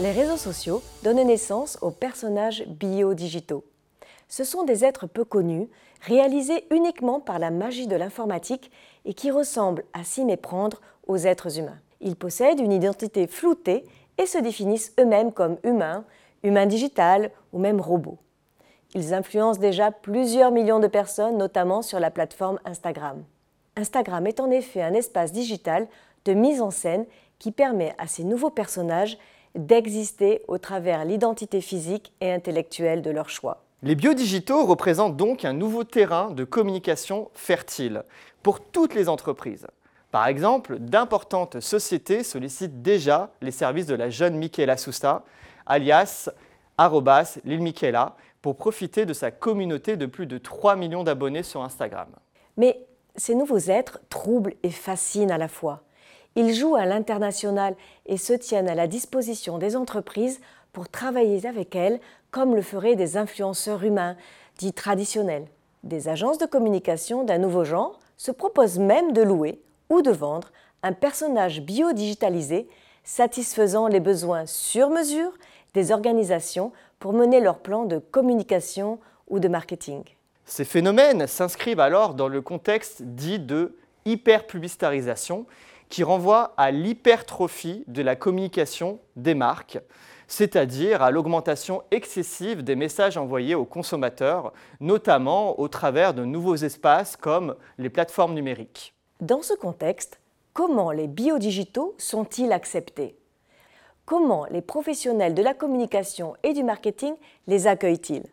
Les réseaux sociaux donnent naissance aux personnages biodigitaux. Ce sont des êtres peu connus, réalisés uniquement par la magie de l'informatique et qui ressemblent à s'y méprendre aux êtres humains. Ils possèdent une identité floutée et se définissent eux-mêmes comme humains, humains digital ou même robots. Ils influencent déjà plusieurs millions de personnes, notamment sur la plateforme Instagram. Instagram est en effet un espace digital de mise en scène qui permet à ces nouveaux personnages d'exister au travers l'identité physique et intellectuelle de leur choix. Les biodigitaux représentent donc un nouveau terrain de communication fertile pour toutes les entreprises. Par exemple, d'importantes sociétés sollicitent déjà les services de la jeune Michaela Sousa, alias arrobas Michaela, pour profiter de sa communauté de plus de 3 millions d'abonnés sur Instagram. Mais ces nouveaux êtres troublent et fascinent à la fois. Ils jouent à l'international et se tiennent à la disposition des entreprises pour travailler avec elles comme le feraient des influenceurs humains dits traditionnels. Des agences de communication d'un nouveau genre se proposent même de louer ou de vendre un personnage biodigitalisé satisfaisant les besoins sur mesure des organisations pour mener leur plan de communication ou de marketing. Ces phénomènes s'inscrivent alors dans le contexte dit de hyperpublicitarisation qui renvoie à l'hypertrophie de la communication des marques, c'est-à-dire à, l'augmentation excessive des messages envoyés aux consommateurs, notamment au travers de nouveaux espaces comme les plateformes numériques. Dans ce contexte, comment les biodigitaux sont-ils acceptés? Comment les professionnels de la communication et du marketing les accueillent-ils?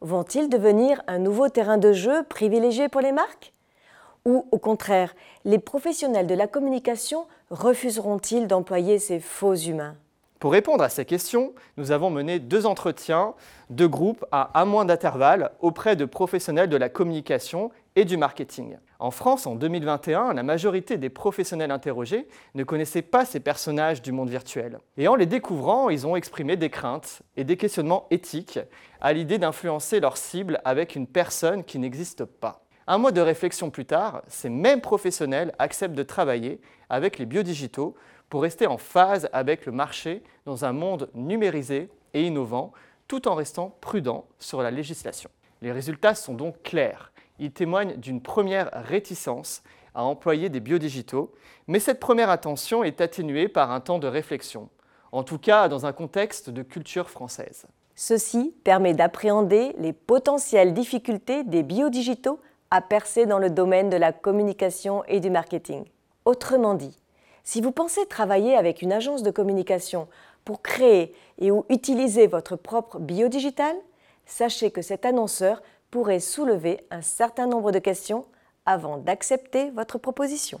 Vont-ils devenir un nouveau terrain de jeu privilégié pour les marques? Ou au contraire, les professionnels de la communication refuseront-ils d'employer ces faux humains? Pour répondre à ces questions, nous avons mené deux entretiens de groupe à un mois d'intervalle auprès de professionnels de la communication et du marketing. En France, en 2021, la majorité des professionnels interrogés ne connaissaient pas ces personnages du monde virtuel. Et en les découvrant, ils ont exprimé des craintes et des questionnements éthiques à l'idée d'influencer leur cible avec une personne qui n'existe pas. Un mois de réflexion plus tard, ces mêmes professionnels acceptent de travailler avec les biodigitaux pour rester en phase avec le marché dans un monde numérisé et innovant, tout en restant prudent sur la législation. Les résultats sont donc clairs. Ils témoignent d'une première réticence à employer des biodigitaux, mais cette première attention est atténuée par un temps de réflexion, en tout cas dans un contexte de culture française. Ceci permet d'appréhender les potentielles difficultés des biodigitaux à percer dans le domaine de la communication et du marketing. Autrement dit, si vous pensez travailler avec une agence de communication pour créer et ou utiliser votre propre biodigital, sachez que cet annonceur pourrait soulever un certain nombre de questions avant d'accepter votre proposition.